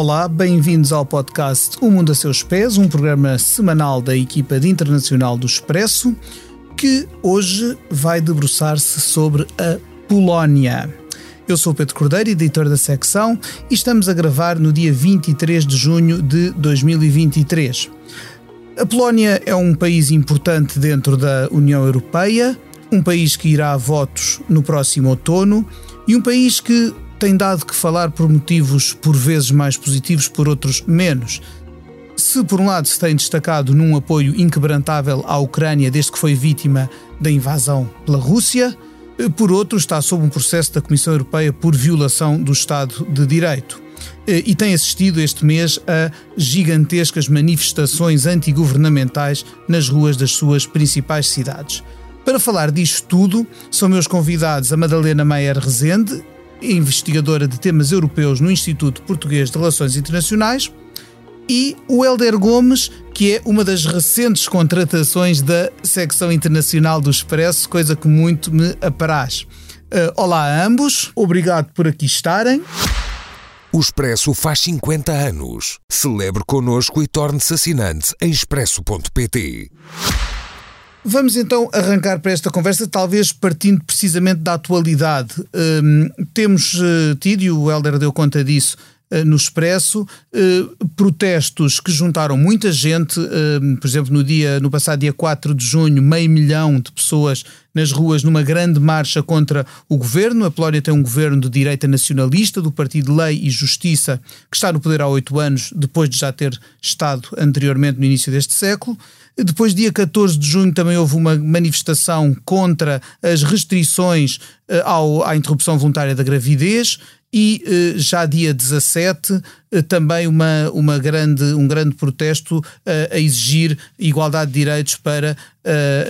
Olá, bem-vindos ao podcast O Mundo a Seus Pés, um programa semanal da equipa de internacional do Expresso, que hoje vai debruçar-se sobre a Polónia. Eu sou Pedro Cordeiro, editor da secção, e estamos a gravar no dia 23 de junho de 2023. A Polónia é um país importante dentro da União Europeia, um país que irá a votos no próximo outono e um país que tem dado que falar por motivos por vezes mais positivos, por outros menos. Se por um lado se tem destacado num apoio inquebrantável à Ucrânia desde que foi vítima da invasão pela Rússia, por outro está sob um processo da Comissão Europeia por violação do Estado de Direito. E tem assistido este mês a gigantescas manifestações antigovernamentais nas ruas das suas principais cidades. Para falar disto tudo, são meus convidados a Madalena Maier Rezende, investigadora de temas europeus no Instituto Português de Relações Internacionais, e o Helder Gomes, que é uma das recentes contratações da secção internacional do Expresso, coisa que muito me apraz. Uh, olá a ambos, obrigado por aqui estarem. O Expresso faz 50 anos. Celebre connosco e torne-se assinante em expresso.pt. Vamos então arrancar para esta conversa, talvez partindo precisamente da atualidade. Um, temos uh, tido, e o Helder deu conta disso, uh, no Expresso, uh, protestos que juntaram muita gente, por exemplo, no, dia, no passado dia 4 de junho, meio milhão de pessoas nas ruas numa grande marcha contra o governo. A Polónia tem um governo de direita nacionalista, do Partido Lei e Justiça, que está no poder há oito anos, depois de já ter estado anteriormente no início deste século. Depois, dia 14 de junho, também houve uma manifestação contra as restrições uh, ao, à interrupção voluntária da gravidez e uh, já dia 17 uh, eh, também uma, uma grande, um grande protesto a exigir igualdade de direitos para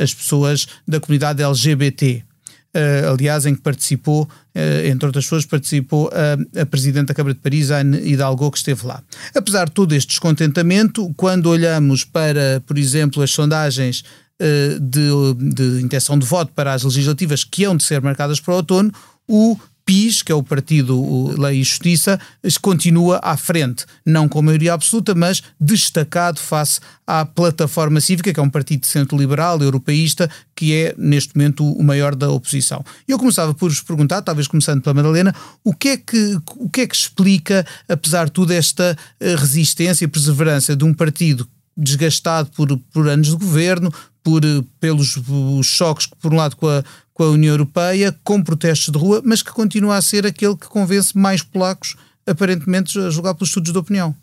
as pessoas da comunidade LGBT. Uh, aliás, em que participou, uh, entre outras pessoas, participou a, a Presidente da Câmara de Paris, Anne Hidalgo, que esteve lá. Apesar de todo este descontentamento, quando olhamos para, por exemplo, as sondagens uh, de, de intenção de voto para as legislativas que hão de ser marcadas para o outono, o PIS, que é o Partido Lei e Justiça, continua à frente, não com maioria absoluta, mas destacado face à Plataforma Cívica, que é um partido de centro-liberal, europeísta, que é neste momento o maior da oposição. Eu começava por vos perguntar, talvez começando pela Madalena, o que é que, o que, é que explica, apesar de tudo, esta eh, resistência e perseverança de um partido desgastado por, por anos de governo, por, eh, pelos choques, por um lado, com a, com a União Europeia, com protestos de rua, mas que continua a ser aquele que convence mais polacos aparentemente a julgar pelos estudos de opinião.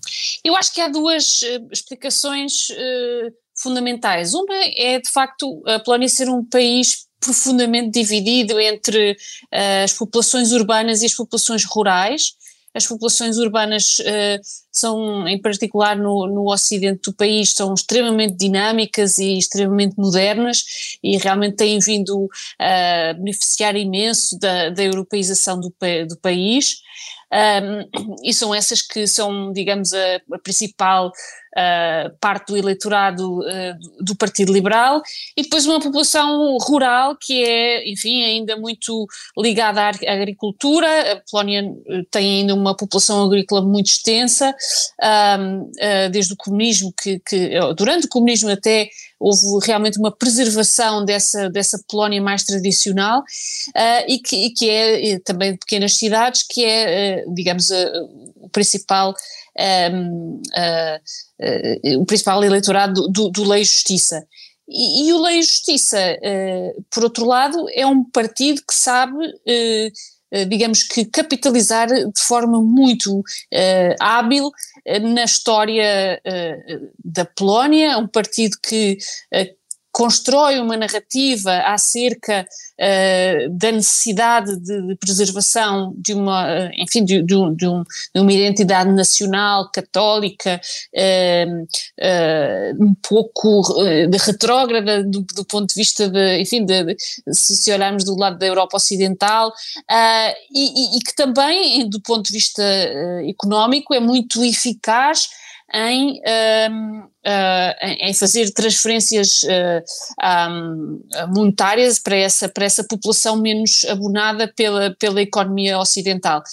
Eu acho que há duas uh, explicações uh, fundamentais. Uma é, de facto, a Polónia ser um país profundamente dividido entre uh, as populações urbanas e as populações rurais, as populações urbanas uh, são, em particular no, no ocidente do país, são extremamente dinâmicas e extremamente modernas e realmente têm vindo a beneficiar imenso da, da europeização do, do país. Um, e são essas que são, digamos, a, a principal uh, parte do eleitorado uh, do Partido Liberal, e depois uma população rural que é, enfim, ainda muito ligada à agricultura. A Polónia eh, tem ainda uma população agrícola muito extensa, uh, desde o comunismo, que, que, durante o comunismo até houve realmente uma preservação dessa, dessa Polónia mais tradicional uh, e, que, e, que, é também de pequenas cidades, que é, uh, digamos, uh, o principal um, uh, o principal eleitorado do, do Lei Justiça. E, e, o Lei Justiça, uh, por outro lado, é um partido que sabe, uh, digamos que, capitalizar de forma muito hábil na história da Polónia, um partido que constrói uma narrativa acerca uh, da necessidade de, de, preservação de uma, uh, enfim, de, de, um, de, um, uma identidade nacional católica uh, um pouco de retrógrada do, do, ponto de vista de, enfim, se, olharmos do lado da Europa Ocidental e, e, que também, do ponto de vista económico, é muito eficaz em, uh, em fazer transferências um, monetárias para essa, para essa população menos abonada pela, pela economia ocidental.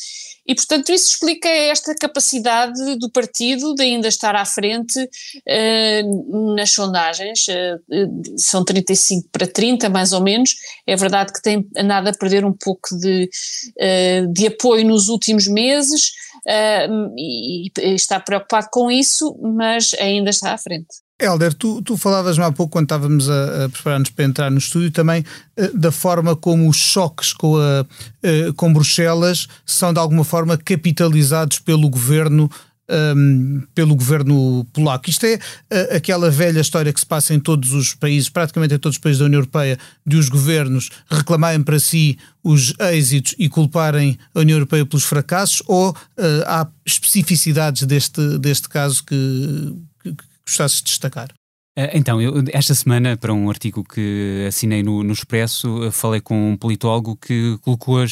E, portanto, isso explica esta capacidade do partido de ainda estar à frente uh, nas sondagens. Uh, são 35 para 30, mais ou menos. É verdade que tem andado a perder um pouco de, uh, de apoio nos últimos meses e, e está preocupado com isso, mas ainda está à frente. Helder, tu, tu falavas-me há pouco, quando estávamos a, a preparar-nos para entrar no estúdio, também uh, da forma como os choques com, a, uh, com Bruxelas são de alguma forma capitalizados pelo governo. Um, pelo governo polaco. Isto é uh, aquela velha história que se passa em todos os países, praticamente em todos os países da União Europeia, de os governos reclamarem para si os êxitos e culparem a União Europeia pelos fracassos, ou há especificidades deste, deste caso que, que, gostasses de destacar? Eh, então, eu, esta semana, para um artigo que assinei no, no Expresso, eh, falei com um politólogo que colocou a,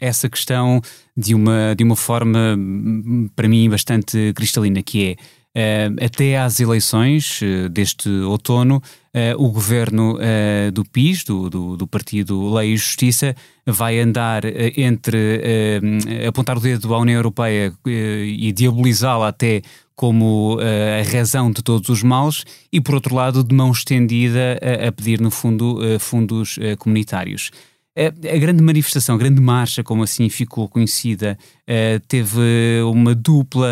essa questão de uma, de uma forma, hum, para mim, bastante cristalina, que é Uh, até às eleições uh, deste outono, uh, o governo do PIS, do, do, do, Partido Lei e Justiça, vai andar entre apontar o dedo à União Europeia e diabolizá-la até como a razão de todos os males, e por outro lado, de mão estendida a, a pedir, no fundo, fundos comunitários. A, grande manifestação, a grande marcha, como assim ficou conhecida, teve uma dupla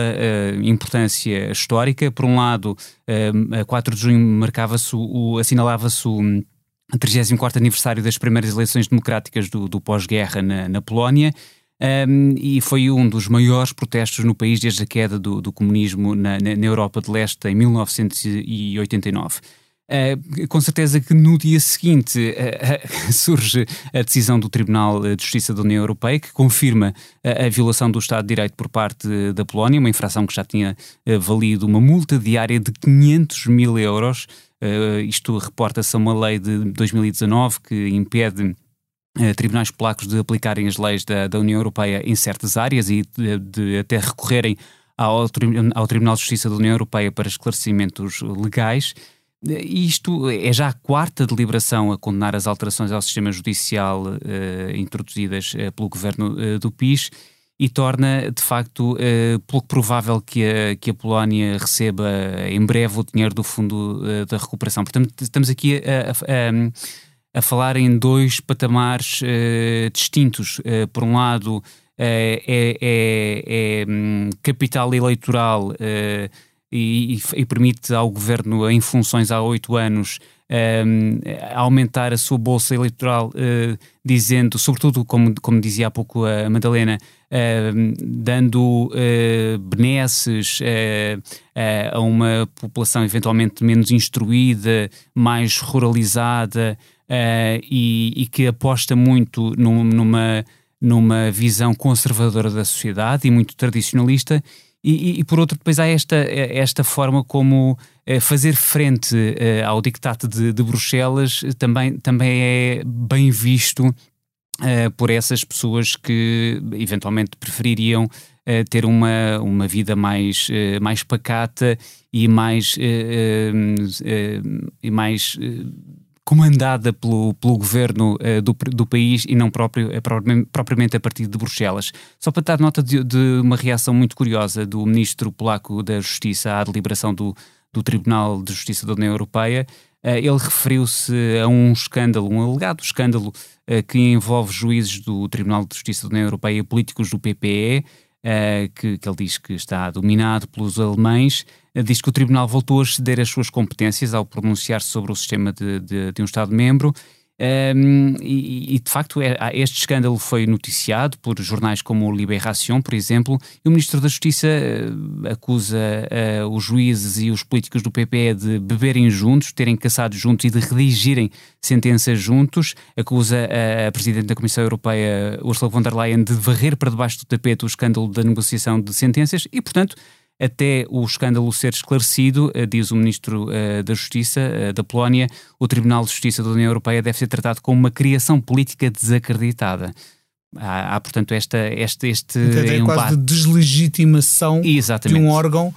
importância histórica. Por um lado, a 4 de junho marcava-se, assinalava-se o 34 aniversário das primeiras eleições democráticas do, do pós-guerra na, na Polónia. Um, e foi um dos maiores protestos no país desde a queda do, do comunismo na, na, Europa de Leste em 1989. Uh, com certeza que no dia seguinte uh, uh, surge a decisão do Tribunal de Justiça da União Europeia que confirma a violação do Estado de Direito por parte da Polónia, uma infração que já tinha valido uma multa diária de 500 mil euros. isto reporta-se a uma lei de 2019 que impede tribunais polacos de aplicarem as leis da, da União Europeia em certas áreas e de, de até recorrerem ao, ao Tribunal de Justiça da União Europeia para esclarecimentos legais. Isto é já a quarta deliberação a condenar as alterações ao sistema judicial uh, introduzidas pelo governo do PIS e torna, de facto, pouco provável que a, que a Polónia receba em breve o dinheiro do Fundo da Recuperação. Portanto, estamos aqui a, a, a falar em dois patamares distintos. por um lado, é, é, é, hum, capital eleitoral e, e, permite ao governo em funções há oito anos um, aumentar a sua bolsa eleitoral, uh, dizendo, sobretudo, como, como dizia há pouco a Madalena, uh, dando uh, benesses uh, a uma população eventualmente menos instruída, mais ruralizada e, e, que aposta muito num, numa, numa visão conservadora da sociedade e muito tradicionalista. E, e, e, por outro, depois há esta, esta forma como eh, fazer frente eh, ao dictato de, de, Bruxelas também, também é bem visto eh, por essas pessoas que eventualmente prefeririam ter uma, uma vida mais, mais pacata e mais, e mais comandada pelo, pelo governo uh, do, do país e não próprio, uh, propriamente a partir de Bruxelas. Só para dar nota de, de, uma reação muito curiosa do ministro polaco da Justiça à deliberação do, do Tribunal de Justiça da União Europeia, uh, ele referiu-se a um escândalo, um alegado escândalo que envolve juízes do Tribunal de Justiça da União Europeia e políticos do PPE, que, que ele diz que está dominado pelos alemães diz que o Tribunal voltou a ceder as suas competências ao pronunciar-se sobre o sistema de, de, de um Estado-membro. Um, e, e, de facto é, este escândalo foi noticiado por jornais como o Libération, por exemplo, e o Ministro da Justiça uh, acusa uh, os juízes e os políticos do PPE de beberem juntos, terem caçado juntos e de redigirem sentenças juntos, acusa a Presidente da Comissão Europeia, Ursula von der Leyen, de varrer para debaixo do tapete o escândalo da negociação de sentenças e, portanto, até o escândalo ser esclarecido, eh, diz o Ministro uh, da Justiça uh, da Polónia, o Tribunal de Justiça da União Europeia deve ser tratado como uma criação política desacreditada. Há, há portanto, esta, este, este é quase de deslegitimação Exatamente. de um órgão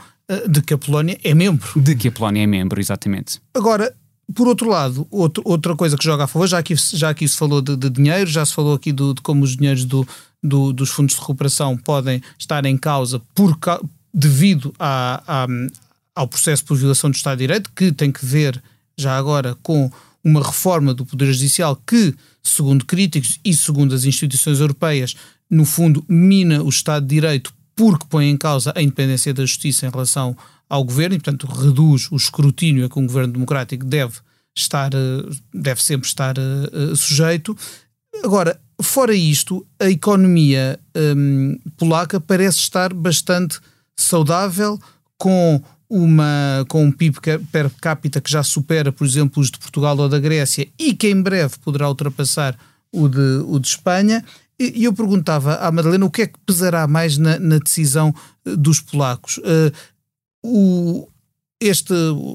de que a Polónia é membro. De que a Polónia é membro, exatamente. Agora, por outro lado, outro, outra coisa que joga a favor, já aqui, já aqui se falou de, de dinheiro, já se falou aqui do, de como os dinheiros do, do, dos fundos de recuperação podem estar em causa por, devido ao processo por violação do Estado de Direito, que tem que ver já agora com uma reforma do Poder Judicial que, segundo críticos e segundo as instituições europeias, no fundo mina o Estado de Direito porque põe em causa a independência da justiça em relação ao governo e, portanto, reduz o escrutínio a que um governo democrático deve estar, eh, deve sempre estar uh, sujeito. Agora, fora isto, a economia um, polaca parece estar bastante saudável, com uma, com um PIB per capita que já supera, por exemplo, os de Portugal ou da Grécia e que em breve poderá ultrapassar o de, o de Espanha. E eu perguntava à Madalena o que é que pesará mais na, na decisão eh, dos polacos. Uh, o, este,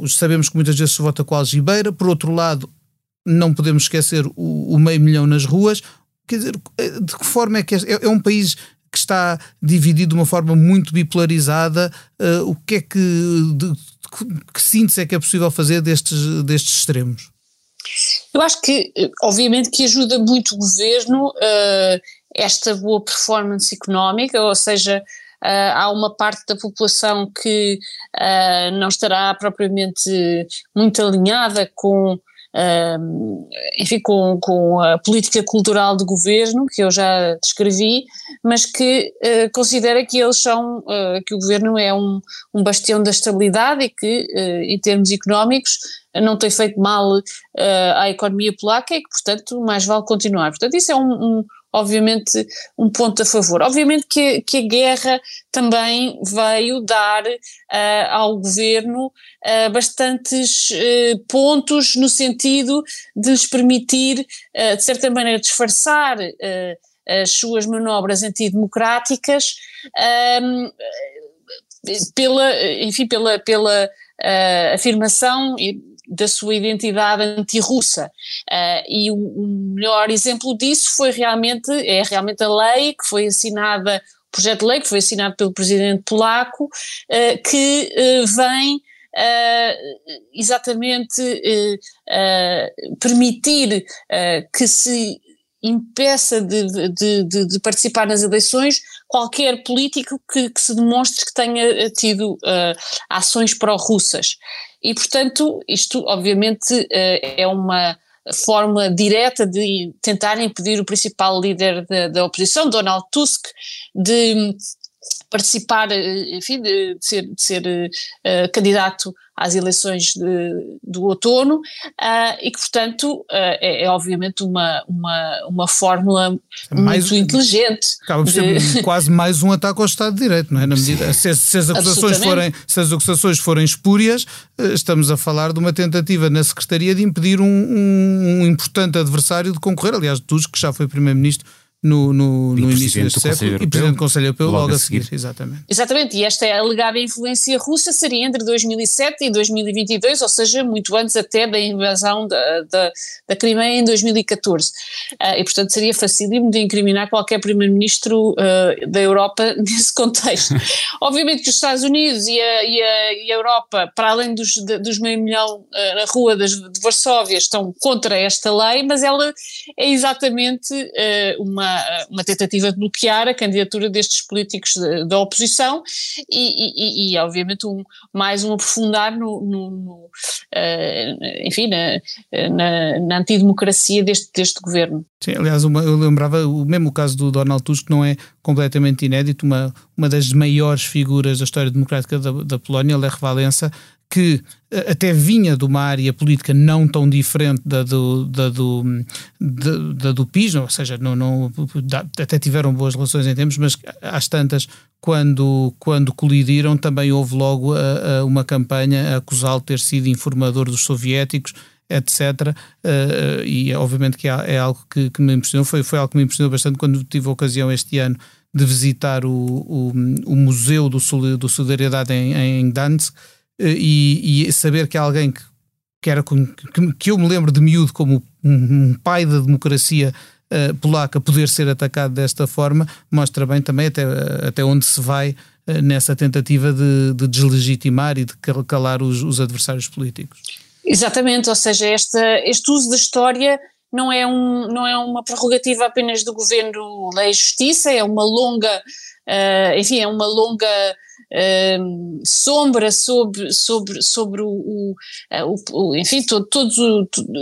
sabemos que muitas vezes se vota com a algibeira, por outro lado, não podemos esquecer o, o meio milhão nas ruas. Quer dizer, eh, de que forma é que é, é um país que está dividido de uma forma muito bipolarizada? Uh, o que é que, de, que síntese é que é possível fazer destes, destes extremos? Eu acho que, obviamente, que ajuda muito o governo uh, esta boa performance económica, ou seja, Uh, há uma parte da população que uh, não estará propriamente muito alinhada com enfim, com, com a política cultural do governo, que eu já descrevi, mas que uh, considera que eles são, uh, que o governo é um, um bastião da estabilidade e que, uh, em termos económicos, não tem feito mal à economia polaca e que, portanto, mais vale continuar. Portanto, isso é um, um obviamente, um ponto a favor. Obviamente que, que a guerra também veio dar uh, ao governo uh, bastantes uh, pontos no sentido de lhes permitir, de certa maneira, disfarçar as suas manobras antidemocráticas um, pela, enfim, pela, pela afirmação da sua identidade antirrussa. Uh, e o, o, melhor exemplo disso foi realmente, é realmente a lei que foi assinada, o projeto de lei que foi assinado pelo presidente polaco, uh, que uh, vem exatamente permitir que se impeça de, de, de, de, participar nas eleições qualquer político que, que se demonstre que tenha tido uh, ações pró-russas. E, portanto, isto obviamente uh, é uma forma direta de tentar impedir o principal líder da, da oposição, Donald Tusk, de participar, eh, enfim, de, de ser, de ser uh, candidato às eleições de, do outono uh, e que, portanto, uh, é, é, obviamente uma, uma, uma fórmula mais, muito inteligente. Acaba por de... ser quase mais um ataque ao Estado de Direito, não é? Na medida, se, se, as acusações forem, se as acusações forem espúrias, estamos a falar de uma tentativa na Secretaria de impedir um, um, um importante adversário de concorrer, aliás, Tusk, que já foi Primeiro-Ministro no, no, no início deste século e Presidente do Conselho Europeu logo, logo a seguir. seguir. Exatamente. Exatamente, e esta alegada influência russa seria entre 2007 e 2022, ou seja, muito antes até da invasão da, da, da Crimeia em 2014. Uh, ah, e, portanto, seria facílimo de incriminar qualquer Primeiro-Ministro uh, da Europa nesse contexto. Obviamente que os Estados Unidos e a, e a, e a Europa, para além dos, de, dos meio milhão uh, na rua das, de Varsóvia, estão contra esta lei, mas ela é exatamente uma uma, tentativa de bloquear a candidatura destes políticos da oposição e, e, e, obviamente, um, mais um aprofundar no, no, no uh, enfim, na, na, na, antidemocracia deste, deste governo. Sim, aliás, uma, eu lembrava o mesmo caso do Donald Tusk, não é completamente inédito, uma, uma das maiores figuras da história democrática da, da Polónia, Lech Walesa, que eh, até vinha de uma área política não tão diferente da do, da do, da, da do PIS, ou seja, não, não, até tiveram boas relações em tempos, mas às tantas, quando, quando colidiram, também houve logo a, a uma campanha a acusá-lo de ter sido informador dos soviéticos, etc. Uh, e obviamente que é, é algo que, que, me impressionou, foi, foi algo que me impressionou bastante quando tive a ocasião este ano de visitar o, o, o Museu do, do Solidariedade em, em Danzig, eh, e, e, saber que alguém que, que, era, que, que eu me lembro de miúdo como um, pai da democracia uh, polaca poder ser atacado desta forma, mostra bem também até, até onde se vai nessa tentativa de, de, deslegitimar e de calar os, os adversários políticos. Exatamente, ou seja, esta, este uso da história não é, um, não é uma prerrogativa apenas do governo lei e justiça, é uma longa, uh, enfim, é uma longa uh, sombra sobre, sobre, sobre o, o, eh, o enfim, todo, todos,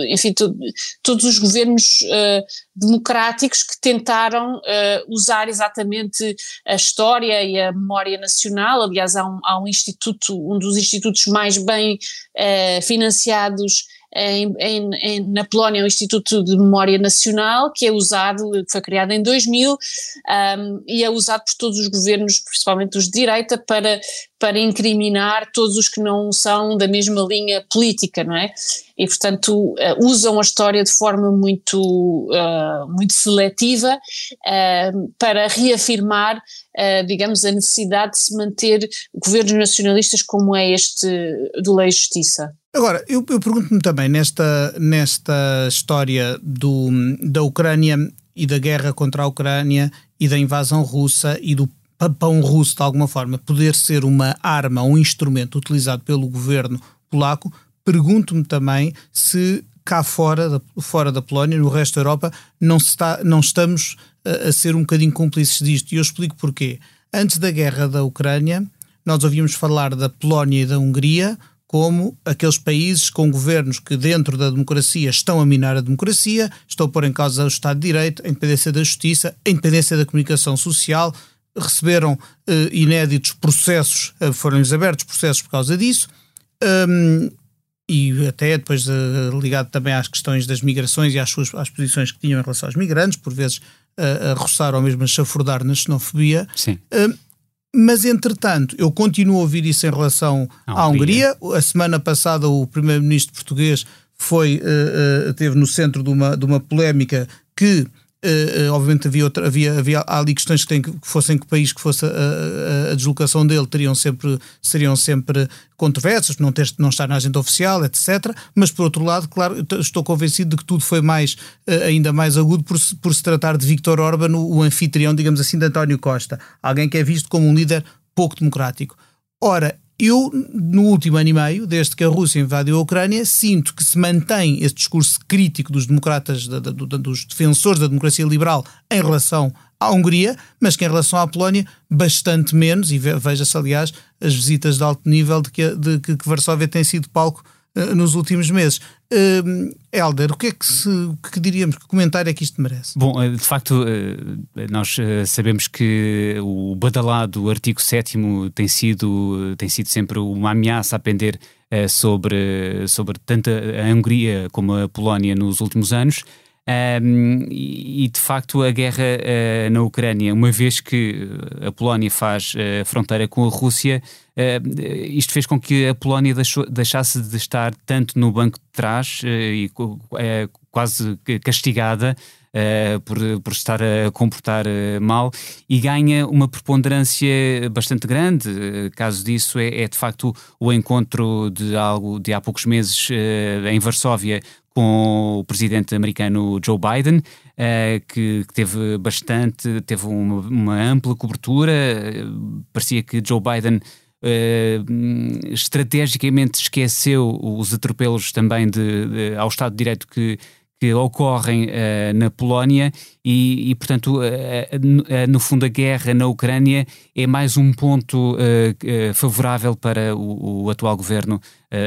enfim todo, todos os governos uh, democráticos que tentaram usar exatamente a história e a memória nacional, aliás há um, há um instituto, um dos institutos mais bem financiados em, em, em, na Polónia o Instituto de Memória Nacional, que é usado, foi criado em 2000 um, e é usado por todos os governos, principalmente os de direita, para, para incriminar todos os que não são da mesma linha política, não é? E, portanto, uh, usam a história de forma muito, uh, muito seletiva uh, para reafirmar, digamos, a necessidade de se manter governos nacionalistas como é este do Lei e Justiça. Agora, eu, eu pergunto-me também nesta, nesta história do, da Ucrânia e da guerra contra a Ucrânia e da invasão russa e do papão russo de alguma forma poder ser uma arma, um instrumento utilizado pelo governo polaco, pergunto-me também se cá fora da, fora da Polónia, no resto da Europa, não, está, não estamos a, a ser um bocadinho cúmplices disto. E eu explico porquê. Antes da guerra da Ucrânia, nós ouvíamos falar da Polónia e da Hungria como aqueles países com governos que, dentro da democracia, estão a minar a democracia, estão a pôr em causa o Estado de Direito, a independência da justiça, a independência da comunicação social, receberam eh, inéditos processos, eh, foram-lhes abertos processos por causa disso, um, e até depois uh, ligado também às questões das migrações e às, suas, às posições que tinham em relação aos migrantes, por vezes uh, a roçar ou mesmo a chafurdar na xenofobia. Sim. Uh, mas, entretanto, eu continuo a ouvir isso em relação à Hungria. A semana passada, o primeiro-ministro português foi, uh, uh, teve no centro de uma, de uma polémica que Uh, obviamente havia, outra, havia, havia ali questões que, tem, que fossem que país que fosse a, a, a, deslocação dele teriam sempre, seriam sempre controversas, não, ter, não estar na agenda oficial, etc. Mas por outro lado, claro, estou convencido de que tudo foi mais, uh, ainda mais agudo por, por se tratar de Viktor Orban, o, o anfitrião, digamos assim, de António Costa, alguém que é visto como um líder pouco democrático. Ora, eu, no último ano e meio, desde que a Rússia invadiu a Ucrânia, sinto que se mantém esse discurso crítico dos democratas, da, da, dos defensores da democracia liberal em relação à Hungria, mas que em relação à Polónia, bastante menos, e veja-se, aliás, as visitas de alto nível de que, de que Varsóvia tem sido palco nos últimos meses. Uh, Helder, o que é que, se, que diríamos, que comentário é que isto merece? Bom, eh, de facto, eh, nós sabemos que o badalado artigo 7 tem sido, tem sido sempre uma ameaça a pender sobre, sobre tanto a Hungria como a Polónia nos últimos anos. Um, e de facto a guerra uh, na Ucrânia, uma vez que a Polónia faz uh, fronteira com a Rússia, uh, isto fez com que a Polónia deixou, deixasse de estar tanto no banco de trás e quase castigada Uh, por, por estar a comportar uh, mal e ganha uma preponderância bastante grande. Uh, caso disso é, é, de facto o encontro de algo de há poucos meses em Varsóvia com o presidente americano Joe Biden, uh, que, que, teve bastante, teve uma, uma ampla cobertura. Uh, parecia que Joe Biden uh, estrategicamente esqueceu os atropelos também de, de, ao Estado de Direito que, que ocorrem uh, na Polónia e, e portanto, uh, uh, no fundo, a guerra na Ucrânia é mais um ponto favorável para o, o atual governo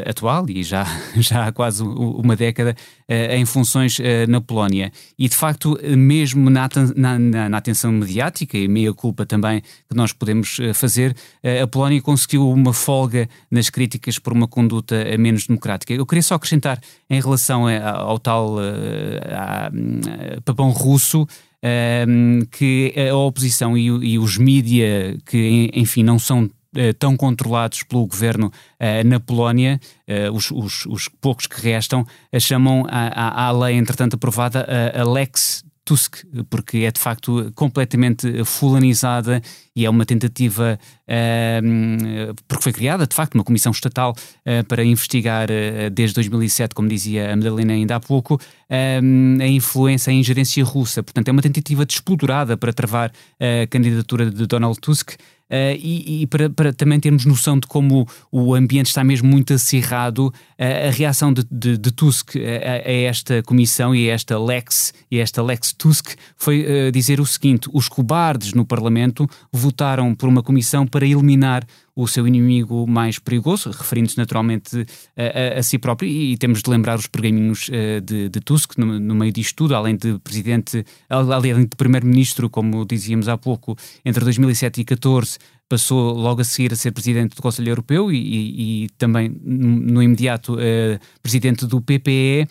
atual e já, já há quase uma década em funções na Polónia. E de facto, mesmo na, na, na, atenção mediática e meia culpa também que nós podemos fazer, a Polónia conseguiu uma folga nas críticas por uma conduta menos democrática. Eu queria só acrescentar em relação ao tal papão russo. Que a oposição e, os mídia, que enfim não são Uh, tão controlados pelo governo uh, na Polónia, uh, os, os, os, poucos que restam, chamam a, a, a, lei, entretanto aprovada, a, a Lex Tusk, porque é de facto completamente fulanizada e é uma tentativa, uh, porque foi criada de facto uma comissão estatal para investigar desde 2007, como dizia a Madalena ainda há pouco, a influência, a ingerência russa. Portanto, é uma tentativa desplodurada para travar a candidatura de Donald Tusk. Uh, e, e para, para, também termos noção de como o ambiente está mesmo muito acirrado, uh, a reação de, de, de Tusk a, a, esta comissão e a esta Lex, e esta Lex Tusk foi uh, dizer o seguinte: os cobardes no Parlamento votaram por uma comissão para eliminar o seu inimigo mais perigoso, referindo-se naturalmente a, a, a, si próprio, e, temos de lembrar os pergaminhos uh, de, de, Tusk no, no, meio disto tudo, além de presidente, além de primeiro-ministro, como dizíamos há pouco, entre 2007 e 2014, passou logo a seguir a ser presidente do Conselho Europeu e, e, e também no imediato uh, presidente do PPE.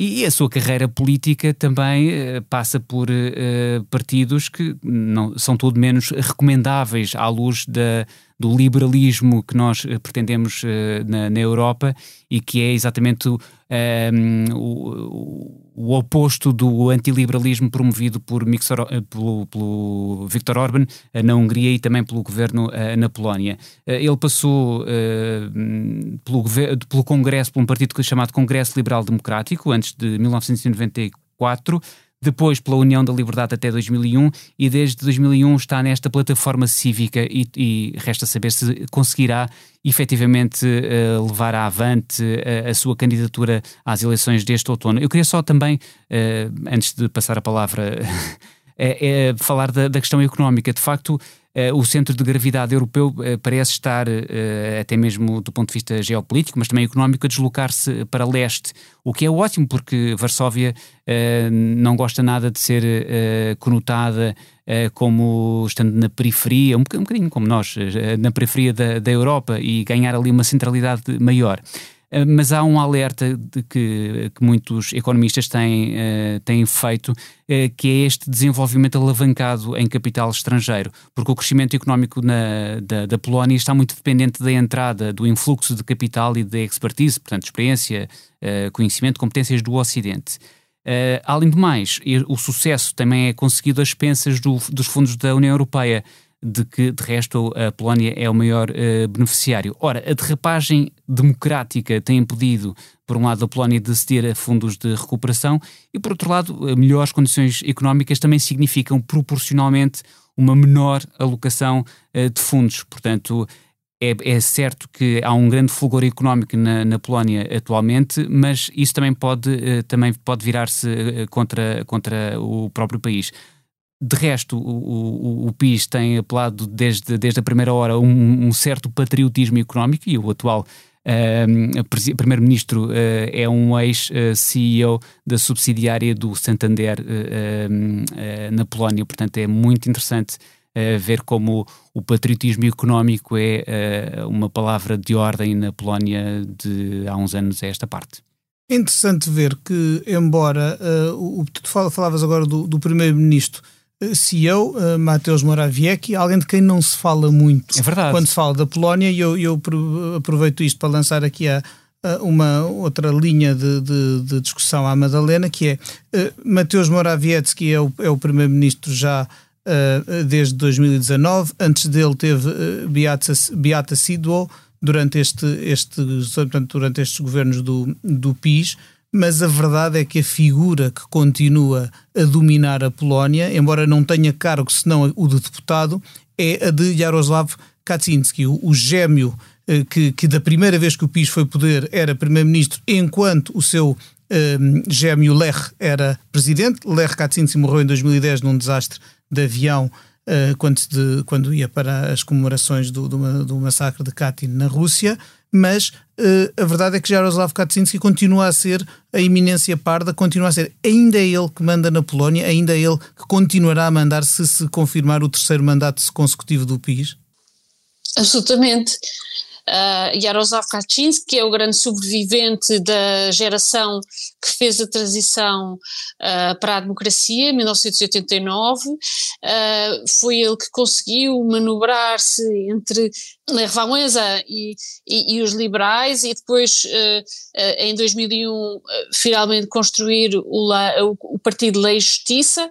E a sua carreira política também uh, passa por uh, partidos que não, são tudo menos recomendáveis à luz da, do liberalismo que nós uh, pretendemos na, na, Europa e que é exatamente o, oposto do antiliberalismo promovido por Mixor, pelo, pelo Viktor Orban na Hungria e também pelo governo na Polónia. ele passou pelo, pelo Congresso, por um partido chamado Congresso Liberal Democrático, antes de 1994 depois pela União da Liberdade até 2001 e desde 2001 está nesta plataforma cívica e, e resta saber se conseguirá efetivamente uh, levar avante uh, a sua candidatura às eleições deste outono. Eu queria só também, uh, antes de passar a palavra, é, é falar da, da, questão económica. De facto, o centro de gravidade europeu uh, parece estar, uh, até mesmo do ponto de vista geopolítico, mas também económico, a deslocar-se para leste, o que é ótimo, porque Varsóvia não gosta nada de ser conotada como estando na periferia, um, um bocadinho como nós, na periferia da, da Europa e ganhar ali uma centralidade maior. Eh, mas há um alerta de que, que muitos economistas têm, uh, têm feito, uh, que é este desenvolvimento alavancado em capital estrangeiro, porque o crescimento económico na, da, da, Polónia está muito dependente da entrada, do influxo de capital e da expertise, portanto, experiência, uh, conhecimento, competências do Ocidente. além do mais, o sucesso também é conseguido às expensas do, dos fundos da União Europeia de que, de resto, a Polónia é o maior uh, beneficiário. Ora, a derrapagem democrática tem impedido, por um lado, a Polónia de ceder a fundos de recuperação e, por outro lado, melhores condições económicas também significam proporcionalmente uma menor alocação uh, de fundos. Portanto, é, é, certo que há um grande fulgor económico na, na Polónia atualmente, mas isso também pode, uh, também pode virar-se contra, contra o próprio país. De resto, o, o, o, PIS tem apelado desde, desde a primeira hora um, um certo patriotismo económico e o atual uh, primeiro-ministro uh, é um ex-CEO da subsidiária do Santander uh, na Polónia. Portanto, é muito interessante ver como o patriotismo económico é uma palavra de ordem na Polónia de há uns anos a esta parte. É interessante ver que, embora o, tu falavas agora do, do primeiro-ministro CEO, uh, Mateusz Morawiecki, alguém de quem não se fala muito é verdade. quando se fala da Polónia, e eu, eu aproveito isto para lançar aqui a, a uma outra linha de, de, de, discussão à Madalena, que é uh, Mateusz Morawiecki é o, é o primeiro-ministro já uh, desde 2019, antes dele teve uh, Beata, Beata Sidwell, durante, este, este, portanto, durante estes governos do, do PIS, mas a verdade é que a figura que continua a dominar a Polónia, embora não tenha cargo senão o de deputado, é a de Jaroslav Kaczynski, o, o gêmeo eh, que, que, da primeira vez que o PIS foi poder era primeiro-ministro, enquanto o seu eh, gêmeo Lech era presidente. Lech Kaczynski morreu em 2010 num desastre de avião eh, quando, de, quando ia para as comemorações do, do, do massacre de Katyn na Rússia mas uh, a verdade é que Jaroslav Kaczynski continua a ser a eminência parda, continua a ser ainda é ele que manda na Polónia, ainda é ele que continuará a mandar se se confirmar o terceiro mandato consecutivo do PIS? Absolutamente. Uh, Jaroslav Kaczynski é o grande sobrevivente da geração que fez a transição uh, para a democracia em 1989. Uh, foi ele que conseguiu manobrar-se entre Lech Wałęsa e, e, e, os liberais e depois em 2001 finalmente construir o, o, o Partido Lei e Justiça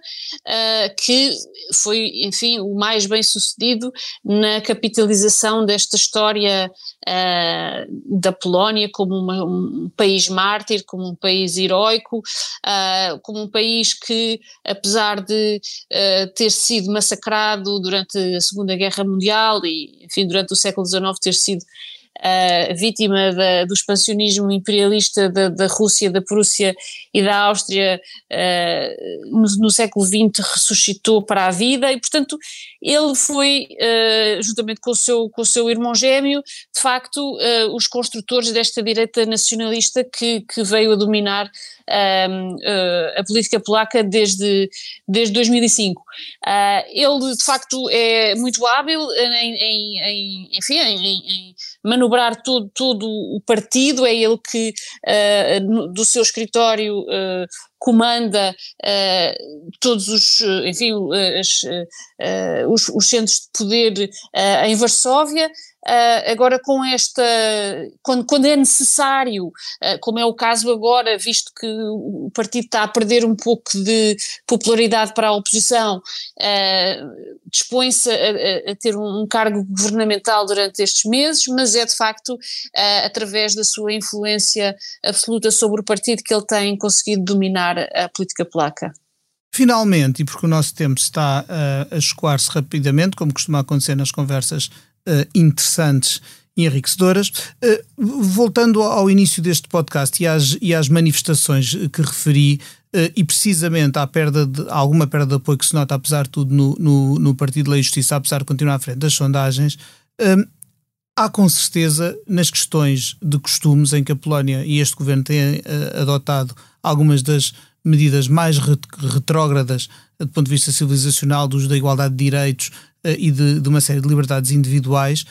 que foi enfim o mais bem sucedido na capitalização desta história uh, da Polónia como uma, um país mártir, como um país heróico, uh, como um país que, apesar de uh, ter sido massacrado durante a Segunda Guerra Mundial e, enfim, durante o século XIX ter sido uh, vítima da, do expansionismo imperialista da, da, Rússia, da Prússia e da Áustria uh, no, no, século XX ressuscitou para a vida e, portanto, ele foi, uh, juntamente com o, seu, com o seu irmão gêmeo, de facto, os construtores desta direita nacionalista que, que veio a dominar a política polaca desde, desde 2005. Uh, ele, de facto, é muito hábil em, em, em enfim, em, manobrar todo, todo o partido, é ele que uh, do seu escritório uh, comanda uh, todos os, enfim, as, os, os, centros de poder em Varsóvia, Uh, agora, com esta, quando, quando é necessário, uh, como é o caso agora, visto que o partido está a perder um pouco de popularidade para a oposição, uh, dispõe-se a, a, ter um, um, cargo governamental durante estes meses, mas é de facto através da sua influência absoluta sobre o partido que ele tem conseguido dominar a política polaca. Finalmente, e porque o nosso tempo está a escoar-se rapidamente, como costuma acontecer nas conversas interessantes e enriquecedoras. Uh, voltando ao início deste podcast e às, e às manifestações que referi, uh, e precisamente à perda de alguma perda de apoio que se nota, apesar de tudo, no, no, no Partido Lei e Justiça, apesar de continuar à frente das sondagens, há com certeza nas questões de costumes em que a Polónia e este governo têm adotado algumas das medidas mais retrógradas do ponto de vista civilizacional, dos da igualdade de direitos uh, e de, de, uma série de liberdades individuais,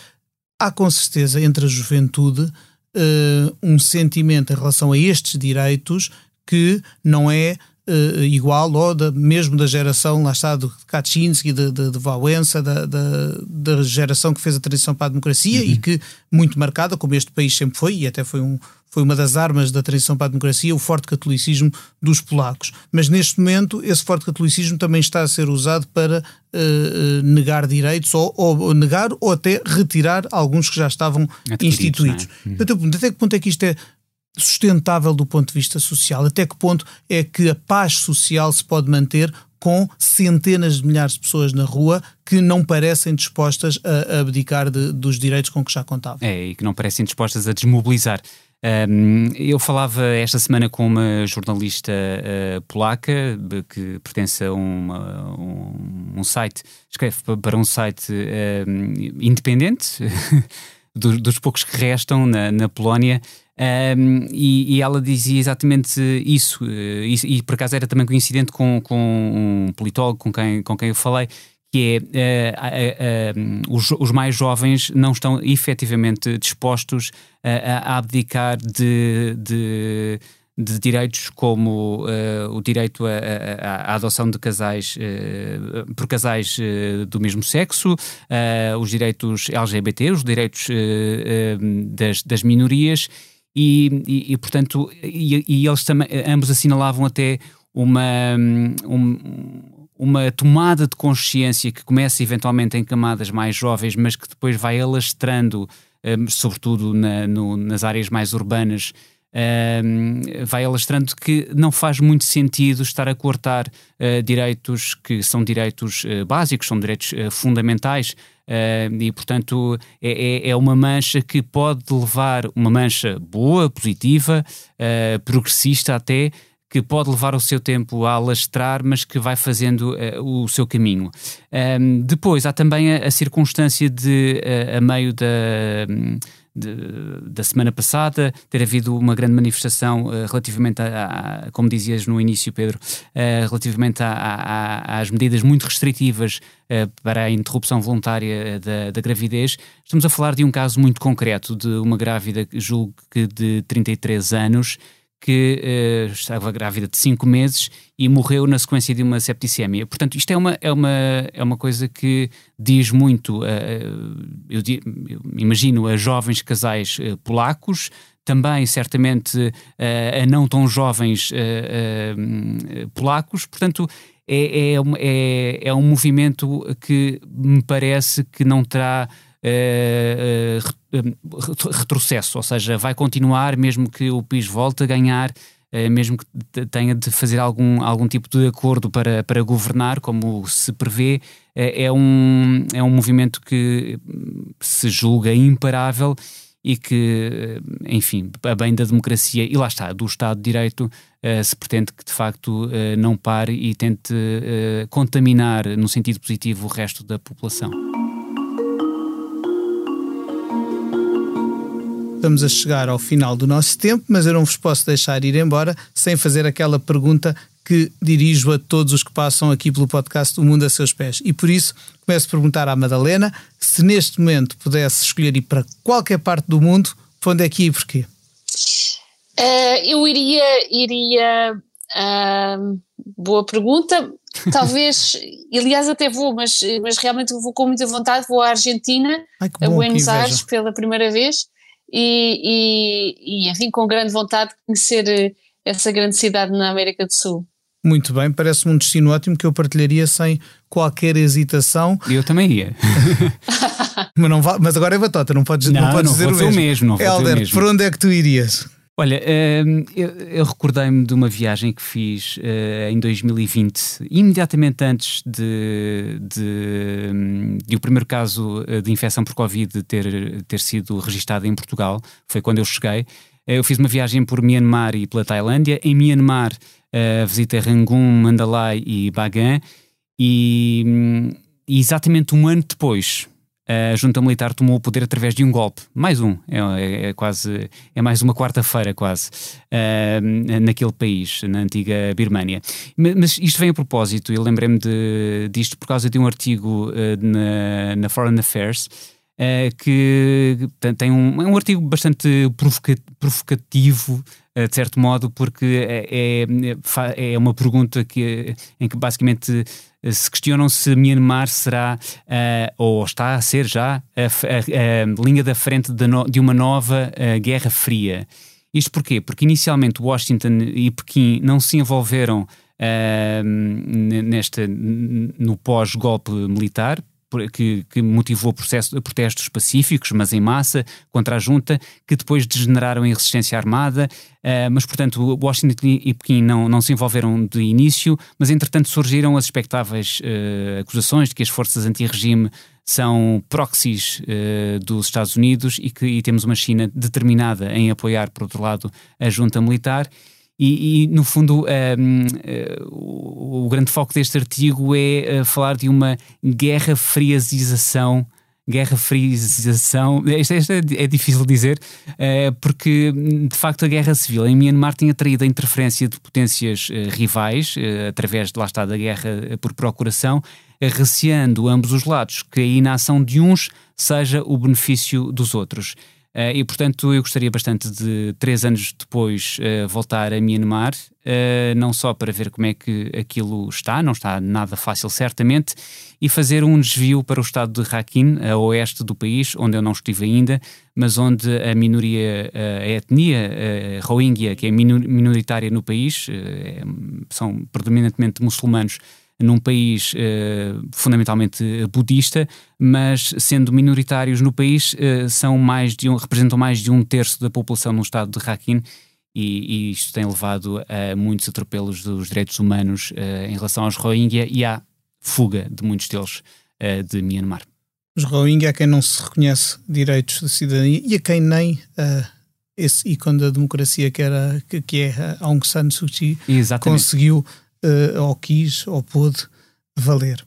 há com certeza entre a juventude uh, um sentimento em relação a estes direitos que não é uh, igual ou da, mesmo da geração, lá está, do Kaczynski, de, de, de Wałęsa, da, da, da, geração que fez a transição para a democracia uhum. e que, muito marcada, como este país sempre foi, e até foi um, foi uma das armas da transição para a democracia, o forte catolicismo dos polacos. Mas neste momento, esse forte catolicismo também está a ser usado para uh, negar direitos, ou, ou, negar ou até retirar alguns que já estavam instituídos. É? Uhum. Até que ponto é que isto é sustentável do ponto de vista social? Até que ponto é que a paz social se pode manter com centenas de milhares de pessoas na rua que não parecem dispostas a, a abdicar de, dos direitos com que já contavam? É, e que não parecem dispostas a desmobilizar. Um, eu falava esta semana com uma jornalista uh, polaca que pertence a uma, um, um, site, escreve para um site independente, dos, dos, poucos que restam na, na Polónia, um, e, e, ela dizia exatamente isso, e, e, por acaso era também coincidente com, com um politólogo com quem, com quem eu falei, que é uh, uh, os, os, mais jovens não estão efetivamente dispostos a, abdicar de, de, de, direitos como uh, o direito à adoção de casais por casais do mesmo sexo, os direitos LGBT, os direitos das, das minorias e, e, e portanto, e, e, eles também, ambos assinalavam até uma, um, uma tomada de consciência que começa eventualmente em camadas mais jovens, mas que depois vai alastrando, um, sobretudo na, no, nas áreas mais urbanas, um, vai alastrando que não faz muito sentido estar a cortar uh, direitos que são direitos uh, básicos, são direitos uh, fundamentais. Uh, e, portanto, é, é, é, uma mancha que pode levar, uma mancha boa, positiva, progressista até, que pode levar o seu tempo a alastrar, mas que vai fazendo uh, o seu caminho. Um, depois, há também a, a circunstância de, a meio da. De, da semana passada, ter havido uma grande manifestação uh, relativamente, a, a, como dizias no início, Pedro, uh, relativamente a, às medidas muito restritivas uh, para a interrupção voluntária da, da, gravidez. Estamos a falar de um caso muito concreto de uma grávida, julgo que de 33 anos, que uh, estava grávida de 5 meses e morreu na sequência de uma septicemia. Portanto, isto é uma, é uma, é uma coisa que diz muito, uh, eu, eu, imagino, a jovens casais uh, polacos, também certamente a não tão jovens polacos, portanto, é, é, é, é um movimento que me parece que não terá retrocesso, ou seja, vai continuar mesmo que o PIS volte a ganhar eh, mesmo que tenha de fazer algum, algum tipo de acordo para, para governar, como se prevê, é, um, é um movimento que se julga imparável e que, enfim, a bem da democracia e lá está, do Estado de Direito, se pretende que de facto não pare e tente contaminar no sentido positivo o resto da população. Estamos a chegar ao final do nosso tempo, mas eu não vos posso deixar ir embora sem fazer aquela pergunta que dirijo a todos os que passam aqui pelo podcast O Mundo a Seus Pés. E por isso começo a perguntar à Madalena se neste momento pudesse escolher ir para qualquer parte do mundo, para onde é que ia e porquê? Uh, eu iria. iria uh, boa pergunta. Talvez, aliás, até vou, mas, mas realmente vou com muita vontade. Vou à Argentina, Ai, a Buenos Aires, pela primeira vez e, e, e, enfim, com grande vontade de conhecer eh, essa grande cidade na América do Sul. Muito bem, parece-me um destino ótimo que eu partilharia sem qualquer hesitação. Eu também ia. mas, não vá, mas agora é batota, não podes, não, não podes não dizer o mesmo. mesmo não Helder, mesmo. por onde é que tu irias? Olha, ehm, eu, recordei-me de uma viagem que fiz uh, em 2020, imediatamente antes de, de, de, o primeiro caso eh, de infecção por Covid ter, ter sido registado em Portugal. Foi quando eu cheguei. Eu fiz uma viagem por Myanmar e pela Tailândia. Em Myanmar, visitei Rangoon, Mandalay e Bagan. E, hum, e exatamente um ano depois, a junta militar tomou o poder através de um golpe, mais um, é, é, é quase, é mais uma quarta-feira quase, uh, naquele país, na antiga Birmânia. Mas isto vem a propósito, eu lembrei-me disto por causa de um artigo uh, na, na Foreign Affairs, Uh, que tem um, é um artigo bastante provocativo, uh, de certo modo, porque é, é, é uma pergunta que, em que basicamente se questionam se Myanmar será, uh, ou está a ser já, a, a, a linha da frente de, no, de uma nova uh, Guerra Fria. Isto porquê? Porque inicialmente Washington e Pequim não se envolveram uh, no pós-golpe militar, que, que, motivou processo, protestos pacíficos, mas em massa, contra a junta, que depois degeneraram em resistência armada. Uh, mas, portanto, Washington e Pequim não, não se envolveram de início, mas entretanto surgiram as expectáveis uh, acusações de que as forças anti-regime são proxies uh, dos Estados Unidos e que e temos uma China determinada em apoiar, por outro lado, a junta militar. E, e, no fundo, um, ehm, uh, eh, o, o, grande foco deste artigo é uh, falar de uma guerra friazização. Guerra friazização, isto, isto é, é, difícil dizer, uh, porque de facto a guerra civil em Myanmar tinha traído a interferência de potências rivais, através de lá está da guerra por procuração, receando ambos os lados que a inação de uns seja o benefício dos outros. Uh, e, portanto, eu gostaria bastante de, três anos depois, uh, voltar a Myanmar, uh, não só para ver como é que aquilo está, não está nada fácil, certamente, e fazer um desvio para o estado de Rakhine, a oeste do país, onde eu não estive ainda, mas onde a minoria, a etnia a Rohingya, que é minoritária no país, são predominantemente muçulmanos num país uh, fundamentalmente budista, mas sendo minoritários no país, uh, são mais de um, representam mais de um terço da população no estado de Rakhine. E, e isto tem levado a muitos atropelos dos direitos humanos uh, em relação aos Rohingya e à fuga de muitos deles de Myanmar. Os Rohingya, a quem não se reconhece direitos de cidadania e a quem nem esse ícone da democracia que, era, que, que é Aung San Suu Kyi Exatamente. conseguiu uh, ou quis ou pôde valer.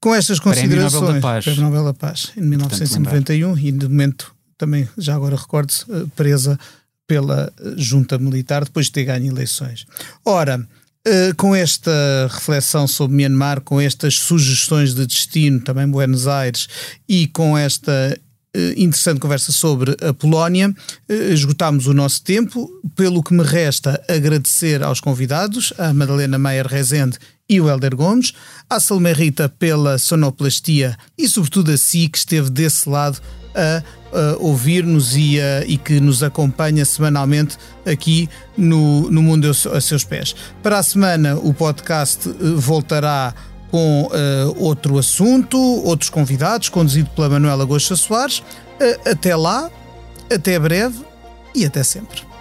Com estas considerações, Prémio Nobel da Paz, Prémio Nobel da Paz em 1991 e de momento também, já agora recordo-se, uh, presa pela eh, junta militar depois de ter ganho eleições. Ora, com esta reflexão sobre Myanmar, com estas sugestões de destino, também Buenos Aires, e com esta interessante conversa sobre a Polónia. Esgotámos o nosso tempo, pelo que me resta agradecer aos convidados, a Madalena Maier Rezende e o Helder Gomes, à Salomé Rita pela sonoplastia e, sobretudo, a si que esteve desse lado a, a ouvir-nos e, e, que nos acompanha semanalmente aqui no, no Mundo a Seus Pés. Para a semana, o podcast voltará com uh, outro assunto, outros convidados, conduzido pela Manuela Gosta Soares. Uh, até lá, até breve e até sempre.